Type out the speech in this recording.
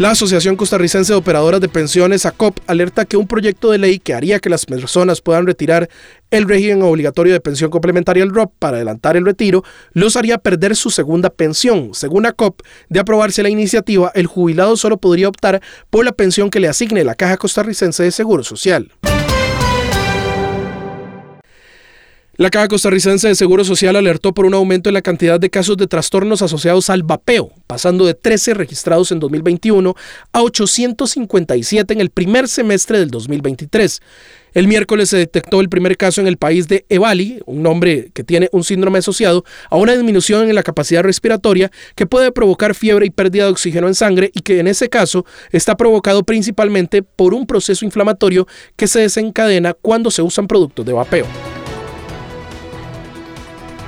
La Asociación Costarricense de Operadoras de Pensiones, ACOP, alerta que un proyecto de ley que haría que las personas puedan retirar el régimen obligatorio de pensión complementaria, el ROP, para adelantar el retiro, los haría perder su segunda pensión. Según ACOP, de aprobarse la iniciativa, el jubilado solo podría optar por la pensión que le asigne la Caja Costarricense de Seguro Social. La Caja Costarricense de Seguro Social alertó por un aumento en la cantidad de casos de trastornos asociados al vapeo, pasando de 13 registrados en 2021 a 857 en el primer semestre del 2023. El miércoles se detectó el primer caso en el país de Evali, un hombre que tiene un síndrome asociado a una disminución en la capacidad respiratoria que puede provocar fiebre y pérdida de oxígeno en sangre y que en ese caso está provocado principalmente por un proceso inflamatorio que se desencadena cuando se usan productos de vapeo.